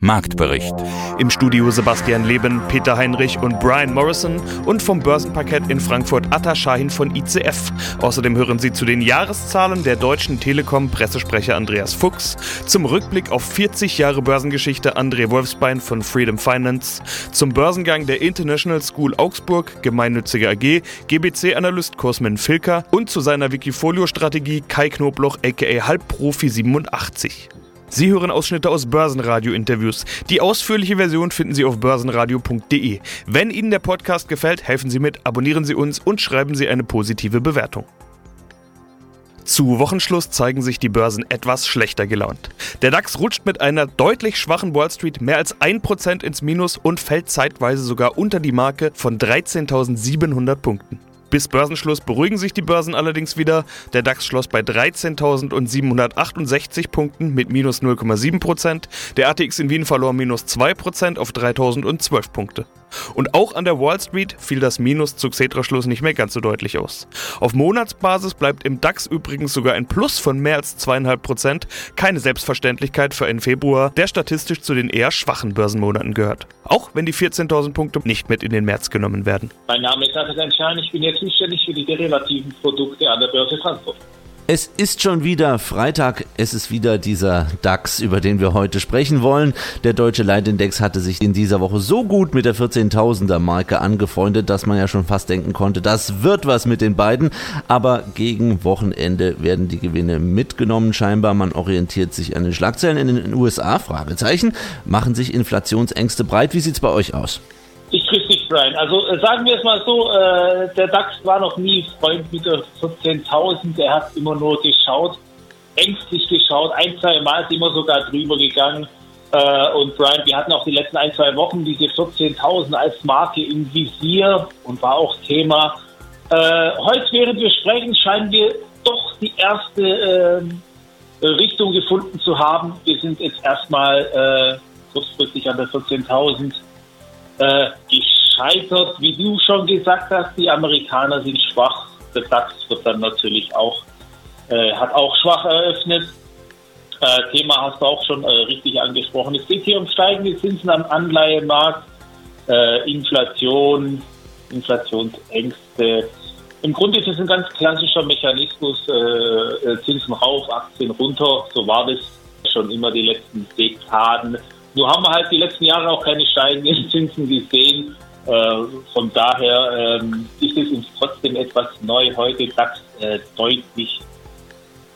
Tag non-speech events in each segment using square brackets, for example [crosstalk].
Marktbericht. Im Studio Sebastian Leben, Peter Heinrich und Brian Morrison und vom Börsenparkett in Frankfurt Atta Shahin von ICF. Außerdem hören Sie zu den Jahreszahlen der Deutschen Telekom Pressesprecher Andreas Fuchs, zum Rückblick auf 40 Jahre Börsengeschichte André Wolfsbein von Freedom Finance, zum Börsengang der International School Augsburg, gemeinnützige AG, GBC-Analyst Kursman Filker und zu seiner Wikifolio-Strategie Kai Knobloch aka Halbprofi 87. Sie hören Ausschnitte aus Börsenradio-Interviews. Die ausführliche Version finden Sie auf börsenradio.de. Wenn Ihnen der Podcast gefällt, helfen Sie mit, abonnieren Sie uns und schreiben Sie eine positive Bewertung. Zu Wochenschluss zeigen sich die Börsen etwas schlechter gelaunt. Der DAX rutscht mit einer deutlich schwachen Wall Street mehr als 1% ins Minus und fällt zeitweise sogar unter die Marke von 13.700 Punkten. Bis Börsenschluss beruhigen sich die Börsen allerdings wieder. Der DAX schloss bei 13.768 Punkten mit minus 0,7%. Der ATX in Wien verlor minus 2% auf 3.012 Punkte. Und auch an der Wall Street fiel das Minus zu Xetra-Schluss nicht mehr ganz so deutlich aus. Auf Monatsbasis bleibt im DAX übrigens sogar ein Plus von mehr als 2,5%. Keine Selbstverständlichkeit für einen Februar, der statistisch zu den eher schwachen Börsenmonaten gehört. Auch wenn die 14.000 Punkte nicht mit in den März genommen werden. Mein Name ist Nathan Schein, ich bin jetzt zuständig für die derivativen Produkte an der Börse Frankfurt. Es ist schon wieder Freitag, es ist wieder dieser DAX, über den wir heute sprechen wollen. Der deutsche Leitindex hatte sich in dieser Woche so gut mit der 14.000er Marke angefreundet, dass man ja schon fast denken konnte, das wird was mit den beiden. Aber gegen Wochenende werden die Gewinne mitgenommen. Scheinbar, man orientiert sich an den Schlagzeilen in den USA. Fragezeichen. Machen sich Inflationsängste breit? Wie sieht's bei euch aus? Ich Brian. Also äh, sagen wir es mal so, äh, der DAX war noch nie Freund mit der 14.000. Er hat immer nur geschaut, ängstlich geschaut. Ein, zwei Mal ist immer sogar drüber gegangen. Äh, und Brian, wir hatten auch die letzten ein, zwei Wochen diese 14.000 als Marke im Visier und war auch Thema. Äh, heute, während wir sprechen, scheinen wir doch die erste ähm, Richtung gefunden zu haben. Wir sind jetzt erstmal äh, kurzfristig an der 14.000 äh, gescheitert. Wie du schon gesagt hast, die Amerikaner sind schwach. Der DAX wird dann natürlich auch, äh, hat auch schwach eröffnet. Äh, Thema hast du auch schon äh, richtig angesprochen. Es geht hier um steigende Zinsen am Anleihemarkt, äh, Inflation, Inflationsängste. Im Grunde ist es ein ganz klassischer Mechanismus, äh, äh, Zinsen rauf, Aktien runter. So war das schon immer die letzten Dekaden. Nur haben wir halt die letzten Jahre auch keine steigenden Zinsen gesehen. Äh, von daher ähm, ist es uns trotzdem etwas neu heute. DAX äh, deutlich,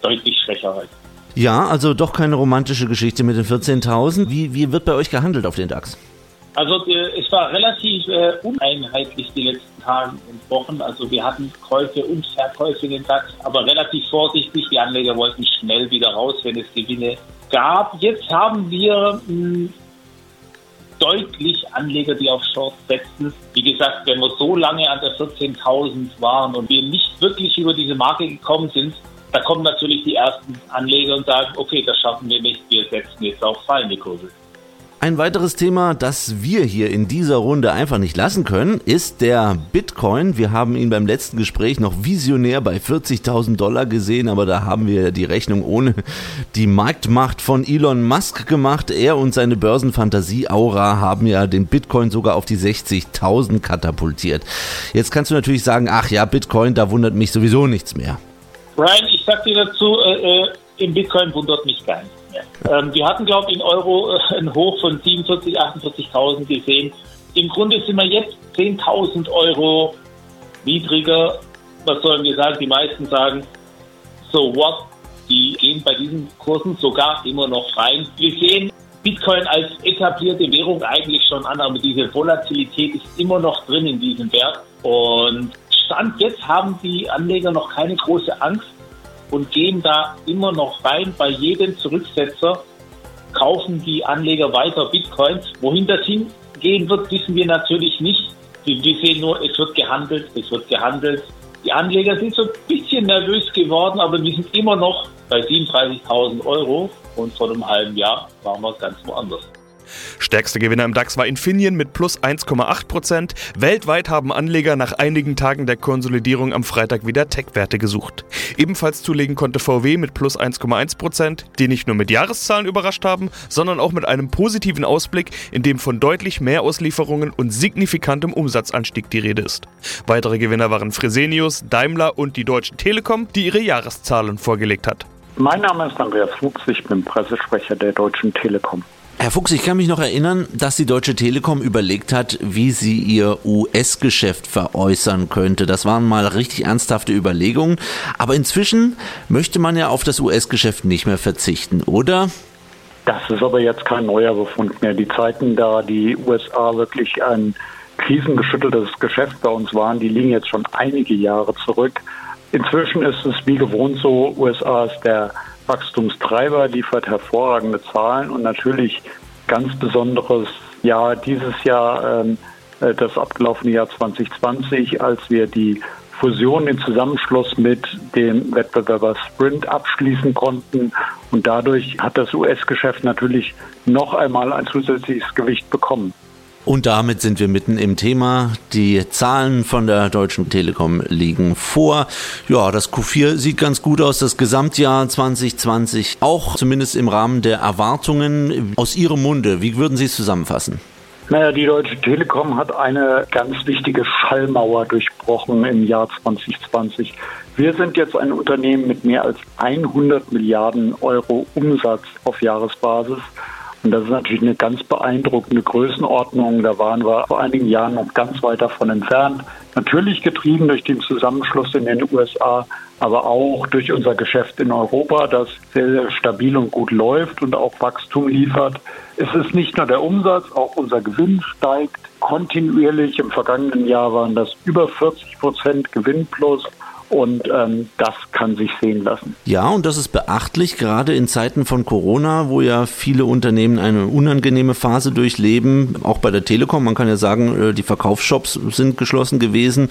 deutlich schwächer heute. Ja, also doch keine romantische Geschichte mit den 14.000. Wie, wie wird bei euch gehandelt auf den DAX? Also äh, es war relativ äh, uneinheitlich die letzten Tage und Wochen. Also wir hatten Käufe und Verkäufe in den DAX, aber relativ vorsichtig. Die Anleger wollten schnell wieder raus, wenn es Gewinne gab. Jetzt haben wir mh, deutlich Anleger, die auf Short setzen. Wie gesagt, wenn wir so lange an der 14.000 waren und wir nicht wirklich über diese Marke gekommen sind, da kommen natürlich die ersten Anleger und sagen, okay, das schaffen wir nicht, wir setzen jetzt auf fallende Kurse. Ein weiteres Thema, das wir hier in dieser Runde einfach nicht lassen können, ist der Bitcoin. Wir haben ihn beim letzten Gespräch noch visionär bei 40.000 Dollar gesehen, aber da haben wir die Rechnung ohne die Marktmacht von Elon Musk gemacht. Er und seine Börsenfantasie-Aura haben ja den Bitcoin sogar auf die 60.000 katapultiert. Jetzt kannst du natürlich sagen, ach ja, Bitcoin, da wundert mich sowieso nichts mehr. Brian, ich sag dir dazu, äh, äh im Bitcoin wundert mich gar nichts. Ähm, wir hatten, glaube ich, in Euro äh, ein Hoch von 47.000, 48.000 gesehen. Im Grunde sind wir jetzt 10.000 Euro niedriger. Was sollen wir sagen? Die meisten sagen, so what? Die gehen bei diesen Kursen sogar immer noch rein. Wir sehen Bitcoin als etablierte Währung eigentlich schon an, aber diese Volatilität ist immer noch drin in diesem Wert. Und Stand jetzt haben die Anleger noch keine große Angst, und gehen da immer noch rein. Bei jedem Zurücksetzer kaufen die Anleger weiter Bitcoins. Wohin das hingehen wird, wissen wir natürlich nicht. Wir sehen nur, es wird gehandelt, es wird gehandelt. Die Anleger sind so ein bisschen nervös geworden, aber wir sind immer noch bei 37.000 Euro. und vor einem halben Jahr waren wir ganz woanders. Stärkster Gewinner im DAX war Infineon mit plus 1,8%. Weltweit haben Anleger nach einigen Tagen der Konsolidierung am Freitag wieder Tech-Werte gesucht. Ebenfalls zulegen konnte VW mit plus 1,1%, die nicht nur mit Jahreszahlen überrascht haben, sondern auch mit einem positiven Ausblick, in dem von deutlich mehr Auslieferungen und signifikantem Umsatzanstieg die Rede ist. Weitere Gewinner waren Fresenius, Daimler und die Deutsche Telekom, die ihre Jahreszahlen vorgelegt hat. Mein Name ist Andreas Fuchs, ich bin Pressesprecher der Deutschen Telekom. Herr Fuchs, ich kann mich noch erinnern, dass die Deutsche Telekom überlegt hat, wie sie ihr US-Geschäft veräußern könnte. Das waren mal richtig ernsthafte Überlegungen. Aber inzwischen möchte man ja auf das US-Geschäft nicht mehr verzichten, oder? Das ist aber jetzt kein neuer Befund mehr. Die Zeiten, da die USA wirklich ein krisengeschütteltes Geschäft bei uns waren, die liegen jetzt schon einige Jahre zurück. Inzwischen ist es wie gewohnt so, USA ist der Wachstumstreiber, liefert hervorragende Zahlen und natürlich ganz besonderes Jahr dieses Jahr, ähm, äh, das abgelaufene Jahr 2020, als wir die Fusion, den Zusammenschluss mit dem Wettbewerber Sprint abschließen konnten. Und dadurch hat das US-Geschäft natürlich noch einmal ein zusätzliches Gewicht bekommen. Und damit sind wir mitten im Thema. Die Zahlen von der Deutschen Telekom liegen vor. Ja, das Q4 sieht ganz gut aus. Das Gesamtjahr 2020 auch zumindest im Rahmen der Erwartungen. Aus Ihrem Munde, wie würden Sie es zusammenfassen? Naja, die Deutsche Telekom hat eine ganz wichtige Schallmauer durchbrochen im Jahr 2020. Wir sind jetzt ein Unternehmen mit mehr als 100 Milliarden Euro Umsatz auf Jahresbasis. Und das ist natürlich eine ganz beeindruckende Größenordnung. Da waren wir vor einigen Jahren noch ganz weit davon entfernt. Natürlich getrieben durch den Zusammenschluss in den USA, aber auch durch unser Geschäft in Europa, das sehr, sehr stabil und gut läuft und auch Wachstum liefert. Es ist nicht nur der Umsatz, auch unser Gewinn steigt kontinuierlich. Im vergangenen Jahr waren das über 40 Prozent Gewinn plus. Und ähm, das kann sich sehen lassen. Ja, und das ist beachtlich, gerade in Zeiten von Corona, wo ja viele Unternehmen eine unangenehme Phase durchleben, auch bei der Telekom. Man kann ja sagen, äh, die Verkaufsshops sind geschlossen gewesen,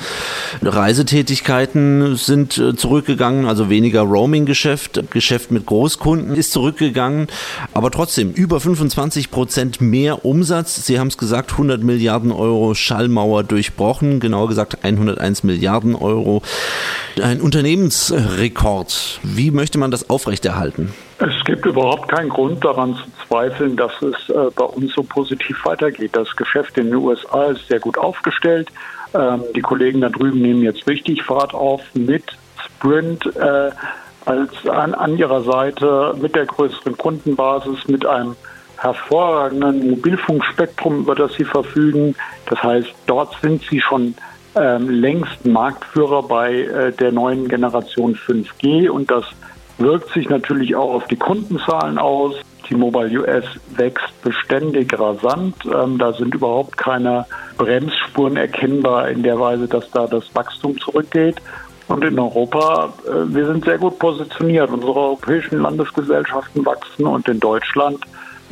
Reisetätigkeiten sind äh, zurückgegangen, also weniger Roaming-Geschäft, Geschäft mit Großkunden ist zurückgegangen, aber trotzdem über 25 Prozent mehr Umsatz. Sie haben es gesagt, 100 Milliarden Euro Schallmauer durchbrochen, genauer gesagt 101 Milliarden Euro. Ein Unternehmensrekord. Wie möchte man das aufrechterhalten? Es gibt überhaupt keinen Grund daran zu zweifeln, dass es äh, bei uns so positiv weitergeht. Das Geschäft in den USA ist sehr gut aufgestellt. Ähm, die Kollegen da drüben nehmen jetzt richtig Fahrt auf mit Sprint äh, als an, an ihrer Seite, mit der größeren Kundenbasis, mit einem hervorragenden Mobilfunkspektrum, über das sie verfügen. Das heißt, dort sind sie schon ähm, längst Marktführer bei äh, der neuen Generation 5G und das wirkt sich natürlich auch auf die Kundenzahlen aus. T-Mobile US wächst beständig rasant. Ähm, da sind überhaupt keine Bremsspuren erkennbar in der Weise, dass da das Wachstum zurückgeht. Und in Europa, äh, wir sind sehr gut positioniert. Unsere europäischen Landesgesellschaften wachsen und in Deutschland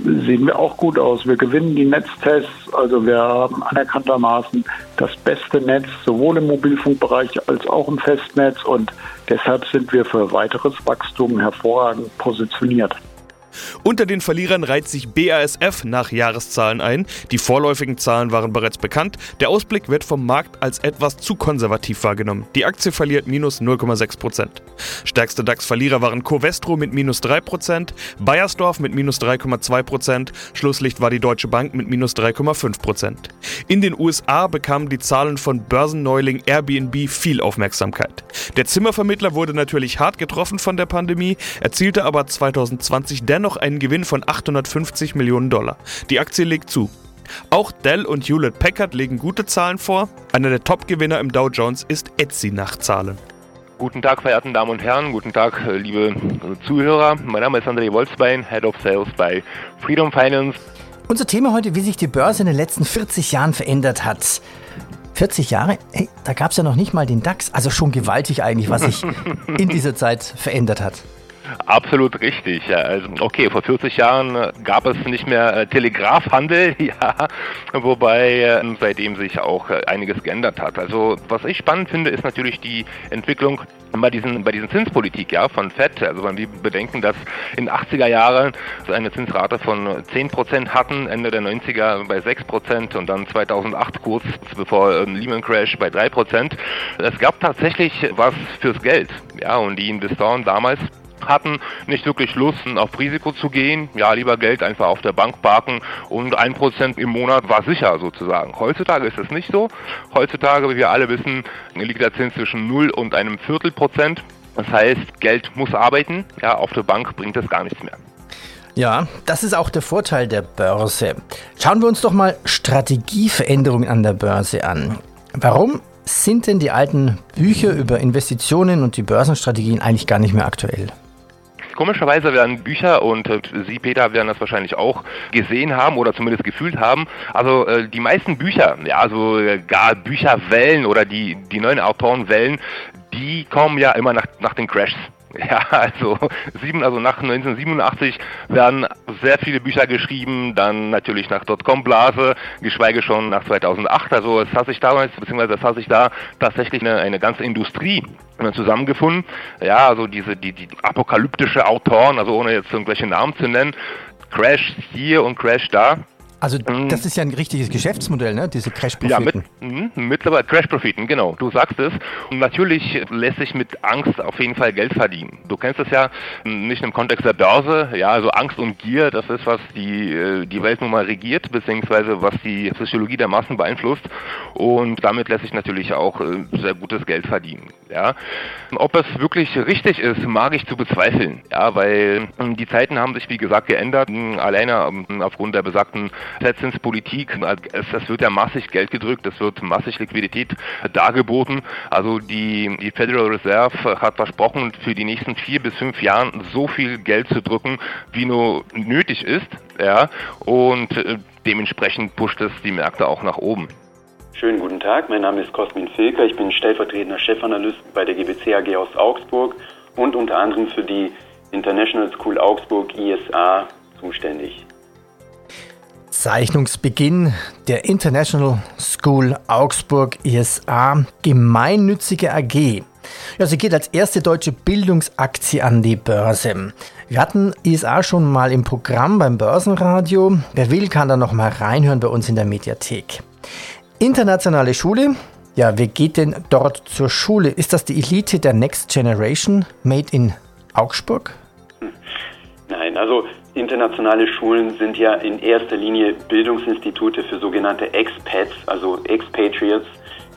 sehen wir auch gut aus. Wir gewinnen die Netztests, also wir haben anerkanntermaßen das beste Netz, sowohl im Mobilfunkbereich als auch im Festnetz und deshalb sind wir für weiteres Wachstum hervorragend positioniert. Unter den Verlierern reiht sich BASF nach Jahreszahlen ein. Die vorläufigen Zahlen waren bereits bekannt. Der Ausblick wird vom Markt als etwas zu konservativ wahrgenommen. Die Aktie verliert minus 0,6%. Stärkste DAX-Verlierer waren Covestro mit minus 3%, Bayersdorf mit minus 3,2%, Schlusslicht war die Deutsche Bank mit minus 3,5%. In den USA bekamen die Zahlen von Börsenneuling Airbnb viel Aufmerksamkeit. Der Zimmervermittler wurde natürlich hart getroffen von der Pandemie, erzielte aber 2020 dennoch dennoch einen Gewinn von 850 Millionen Dollar. Die Aktie legt zu. Auch Dell und Hewlett Packard legen gute Zahlen vor. Einer der Top-Gewinner im Dow Jones ist Etsy nach Zahlen. Guten Tag, verehrten Damen und Herren. Guten Tag, äh, liebe Zuhörer. Mein Name ist André Wolfsbein, Head of Sales bei Freedom Finance. Unser Thema heute, wie sich die Börse in den letzten 40 Jahren verändert hat. 40 Jahre? Hey, da gab es ja noch nicht mal den DAX. Also schon gewaltig eigentlich, was sich [laughs] in dieser Zeit verändert hat. Absolut richtig. Also, okay, vor 40 Jahren gab es nicht mehr äh, Telegrafhandel, [laughs] ja, wobei äh, seitdem sich auch äh, einiges geändert hat. Also was ich spannend finde, ist natürlich die Entwicklung bei diesen, bei diesen Zinspolitik ja, von FED. Also wenn wir bedenken, dass in den 80er Jahren eine Zinsrate von 10% hatten, Ende der 90er bei 6% und dann 2008 kurz bevor ähm, Lehman Crash bei 3%. Es gab tatsächlich was fürs Geld. Ja, und die Investoren damals hatten nicht wirklich Lust, auf Risiko zu gehen. Ja, lieber Geld einfach auf der Bank parken und ein Prozent im Monat war sicher sozusagen. Heutzutage ist es nicht so. Heutzutage, wie wir alle wissen, liegt der Zins zwischen 0 und einem Viertel Prozent. Das heißt, Geld muss arbeiten. Ja, auf der Bank bringt es gar nichts mehr. Ja, das ist auch der Vorteil der Börse. Schauen wir uns doch mal Strategieveränderungen an der Börse an. Warum sind denn die alten Bücher über Investitionen und die Börsenstrategien eigentlich gar nicht mehr aktuell? Komischerweise werden Bücher, und äh, Sie, Peter, werden das wahrscheinlich auch gesehen haben oder zumindest gefühlt haben, also äh, die meisten Bücher, ja, also äh, gar Bücherwellen oder die, die neuen Autorenwellen, die kommen ja immer nach, nach den Crashs. [laughs] Ja, also, sieben, also nach 1987 werden sehr viele Bücher geschrieben, dann natürlich nach Dotcom-Blase, geschweige schon nach 2008. Also es hat sich damals, beziehungsweise es hat sich da tatsächlich eine, eine ganze Industrie zusammengefunden. Ja, also diese die, die apokalyptische Autoren, also ohne jetzt irgendwelche Namen zu nennen, Crash hier und Crash da. Also mhm. das ist ja ein richtiges Geschäftsmodell, ne? diese Crash-Profiten. Ja, mit, mh, mittlerweile Crash-Profiten, genau, du sagst es. Und natürlich lässt sich mit Angst auf jeden Fall Geld verdienen. Du kennst es ja nicht im Kontext der Börse, ja, also Angst und Gier, das ist, was die, äh, die Welt nun mal regiert, beziehungsweise was die Psychologie der Massen beeinflusst. Und damit lässt sich natürlich auch äh, sehr gutes Geld verdienen. Ja. Ob es wirklich richtig ist, mag ich zu bezweifeln, ja, weil die Zeiten haben sich, wie gesagt, geändert, alleine ähm, aufgrund der besagten Zinspolitik. Es, wird ja massig Geld gedrückt, es wird massig Liquidität dargeboten. Also die, die Federal Reserve hat versprochen, für die nächsten vier bis fünf Jahren so viel Geld zu drücken, wie nur nötig ist. Ja, und äh, dementsprechend pusht es die Märkte auch nach oben. Schönen guten Tag, mein Name ist Cosmin Filker, ich bin stellvertretender Chefanalyst bei der GBC AG aus Augsburg und unter anderem für die International School Augsburg ISA zuständig. Zeichnungsbeginn der International School Augsburg ISA gemeinnützige AG. Ja, sie geht als erste deutsche Bildungsaktie an die Börse. Wir hatten ISA schon mal im Programm beim Börsenradio. Wer will, kann da noch mal reinhören bei uns in der Mediathek. Internationale Schule. Ja, wer geht denn dort zur Schule? Ist das die Elite der Next Generation made in Augsburg? Nein, also Internationale Schulen sind ja in erster Linie Bildungsinstitute für sogenannte Expats, also Expatriates,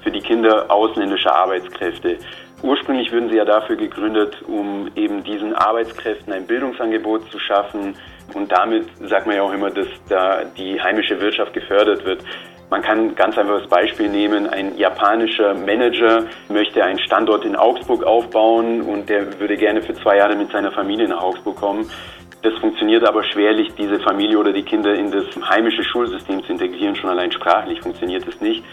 für die Kinder ausländischer Arbeitskräfte. Ursprünglich wurden sie ja dafür gegründet, um eben diesen Arbeitskräften ein Bildungsangebot zu schaffen. Und damit sagt man ja auch immer, dass da die heimische Wirtschaft gefördert wird. Man kann ganz einfach das Beispiel nehmen, ein japanischer Manager möchte einen Standort in Augsburg aufbauen und der würde gerne für zwei Jahre mit seiner Familie nach Augsburg kommen. Das funktioniert aber schwerlich, diese Familie oder die Kinder in das heimische Schulsystem zu integrieren. Schon allein sprachlich funktioniert es nicht.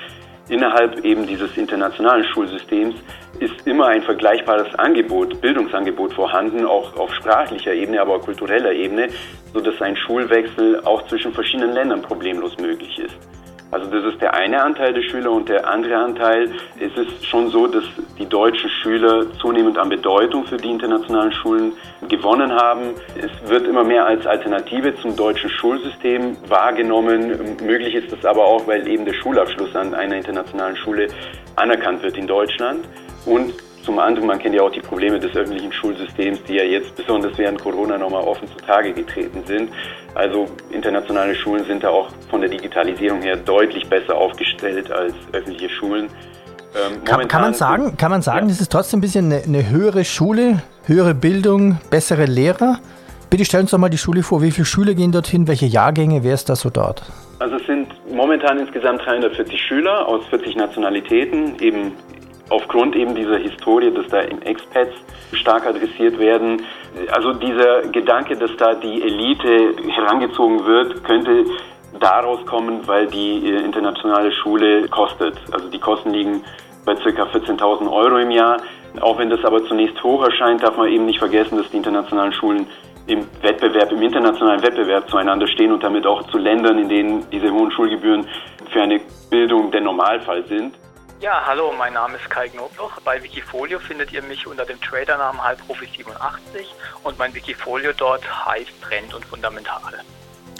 Innerhalb eben dieses internationalen Schulsystems ist immer ein vergleichbares Angebot, Bildungsangebot vorhanden, auch auf sprachlicher Ebene, aber auch kultureller Ebene, sodass ein Schulwechsel auch zwischen verschiedenen Ländern problemlos möglich ist. Also das ist der eine Anteil der Schüler und der andere Anteil, es ist schon so, dass die deutschen Schüler zunehmend an Bedeutung für die internationalen Schulen gewonnen haben. Es wird immer mehr als Alternative zum deutschen Schulsystem wahrgenommen. Möglich ist das aber auch, weil eben der Schulabschluss an einer internationalen Schule anerkannt wird in Deutschland. Und zum anderen, man kennt ja auch die Probleme des öffentlichen Schulsystems, die ja jetzt besonders während Corona nochmal offen zutage getreten sind. Also internationale Schulen sind da auch von der Digitalisierung her deutlich besser aufgestellt als öffentliche Schulen. Ähm, kann, kann, man sagen, kann man sagen, ja. das ist trotzdem ein bisschen eine, eine höhere Schule, höhere Bildung, bessere Lehrer? Bitte stellen Sie doch mal die Schule vor. Wie viele Schüler gehen dorthin? Welche Jahrgänge? Wer ist da so dort? Also es sind momentan insgesamt 340 Schüler aus 40 Nationalitäten, eben aufgrund eben dieser Historie, dass da Expats stark adressiert werden. Also dieser Gedanke, dass da die Elite herangezogen wird, könnte daraus kommen, weil die äh, internationale Schule kostet. Also die Kosten liegen bei ca. 14.000 Euro im Jahr. Auch wenn das aber zunächst hoch erscheint, darf man eben nicht vergessen, dass die internationalen Schulen im Wettbewerb, im internationalen Wettbewerb zueinander stehen und damit auch zu Ländern, in denen diese hohen Schulgebühren für eine Bildung der Normalfall sind. Ja, hallo, mein Name ist Kai Knobloch. Bei Wikifolio findet ihr mich unter dem Tradernamen Halbprofi87 und mein Wikifolio dort heißt Trend und Fundamental.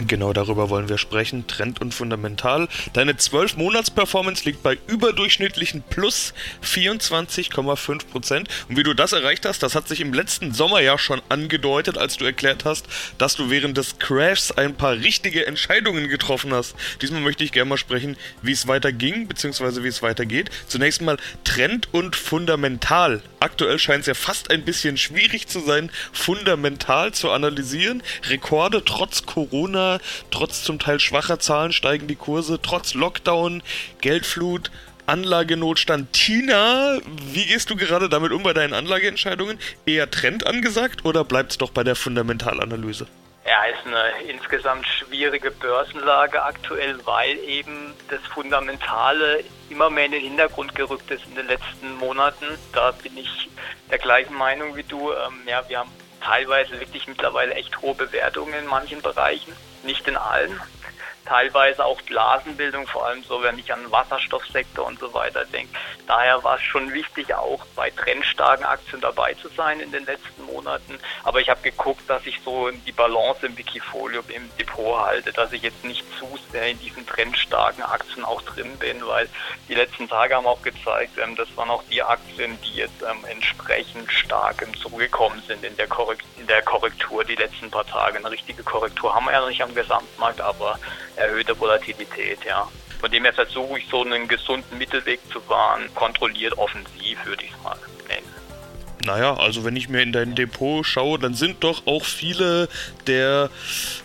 Genau darüber wollen wir sprechen. Trend und fundamental. Deine 12-Monats-Performance liegt bei überdurchschnittlichen plus 24,5 Prozent. Und wie du das erreicht hast, das hat sich im letzten Sommer ja schon angedeutet, als du erklärt hast, dass du während des Crashs ein paar richtige Entscheidungen getroffen hast. Diesmal möchte ich gerne mal sprechen, wie es weiterging, beziehungsweise wie es weitergeht. Zunächst mal Trend und fundamental. Aktuell scheint es ja fast ein bisschen schwierig zu sein, fundamental zu analysieren. Rekorde trotz Corona trotz zum Teil schwacher Zahlen steigen die Kurse, trotz Lockdown, Geldflut, Anlagenotstand. Tina, wie gehst du gerade damit um bei deinen Anlageentscheidungen? Eher Trend angesagt oder bleibt es doch bei der Fundamentalanalyse? Ja, ist eine insgesamt schwierige Börsenlage aktuell, weil eben das Fundamentale immer mehr in den Hintergrund gerückt ist in den letzten Monaten. Da bin ich der gleichen Meinung wie du. Ähm, ja, wir haben teilweise wirklich mittlerweile echt hohe Bewertungen in manchen Bereichen nicht in allen teilweise auch Blasenbildung, vor allem so, wenn ich an Wasserstoffsektor und so weiter denke. Daher war es schon wichtig, auch bei trendstarken Aktien dabei zu sein in den letzten Monaten. Aber ich habe geguckt, dass ich so die Balance im Wikifolio im Depot halte, dass ich jetzt nicht zu sehr in diesen trendstarken Aktien auch drin bin, weil die letzten Tage haben auch gezeigt, ähm, das waren auch die Aktien, die jetzt ähm, entsprechend stark im zugekommen sind in der, in der Korrektur die letzten paar Tage. Eine richtige Korrektur haben wir ja nicht am Gesamtmarkt, aber erhöhte Volatilität, ja. Von dem her versuche ich so einen gesunden Mittelweg zu wahren, kontrolliert offensiv, würde ich nennen. Naja, also wenn ich mir in dein Depot schaue, dann sind doch auch viele der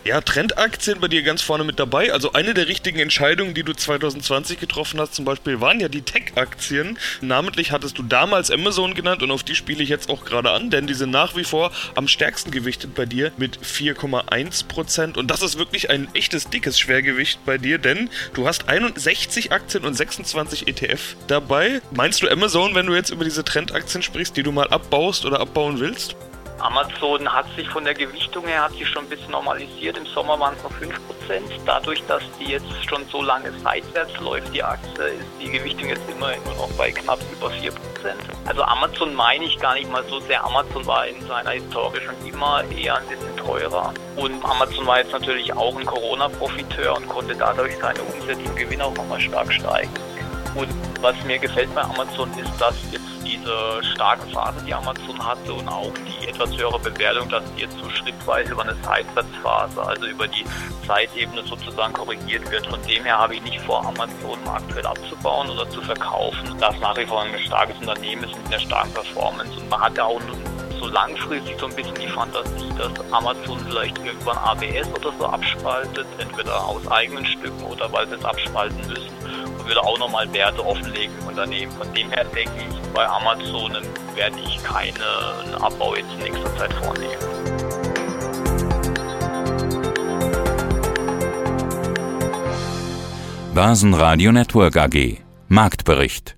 ja, Trendaktien bei dir ganz vorne mit dabei. Also eine der richtigen Entscheidungen, die du 2020 getroffen hast, zum Beispiel, waren ja die Tech-Aktien. Namentlich hattest du damals Amazon genannt und auf die spiele ich jetzt auch gerade an, denn die sind nach wie vor am stärksten gewichtet bei dir mit 4,1%. Und das ist wirklich ein echtes dickes Schwergewicht bei dir, denn du hast 61 Aktien und 26 ETF dabei. Meinst du Amazon, wenn du jetzt über diese Trendaktien sprichst, die du mal ab abbaust oder abbauen willst? Amazon hat sich von der Gewichtung her hat sich schon ein bisschen normalisiert. Im Sommer waren es noch 5%. Dadurch, dass die jetzt schon so lange seitwärts läuft, die Aktie, ist die Gewichtung jetzt immerhin nur noch bei knapp über 4%. Also Amazon meine ich gar nicht mal so sehr. Amazon war in seiner Historie schon immer eher ein bisschen teurer. Und Amazon war jetzt natürlich auch ein Corona-Profiteur und konnte dadurch seine Umsätze und Gewinne auch nochmal stark steigen. Und was mir gefällt bei Amazon ist, dass jetzt diese starke Phase, die Amazon hatte und auch die etwas höhere Bewertung, dass die jetzt so schrittweise über eine Seitwärtsphase, also über die Zeitebene sozusagen korrigiert wird. Von dem her habe ich nicht vor, Amazon aktuell abzubauen oder zu verkaufen. Das nach wie vor ein starkes Unternehmen ist mit einer starken Performance und man hat ja auch so langfristig so ein bisschen die Fantasie, dass Amazon vielleicht irgendwann ABS oder so abspaltet, entweder aus eigenen Stücken oder weil sie es abspalten müssen würde auch nochmal Werte offenlegen im Unternehmen. Von dem her denke ich, bei Amazon werde ich keinen Abbau jetzt in nächster Zeit vornehmen. Börsenradio Network AG Marktbericht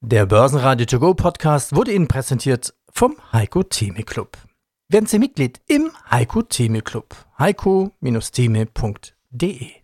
Der Börsenradio To Go Podcast wurde Ihnen präsentiert vom Heiko Theme Club. Werden Sie Mitglied im Heiko Theme Club. heiko-theme.de de.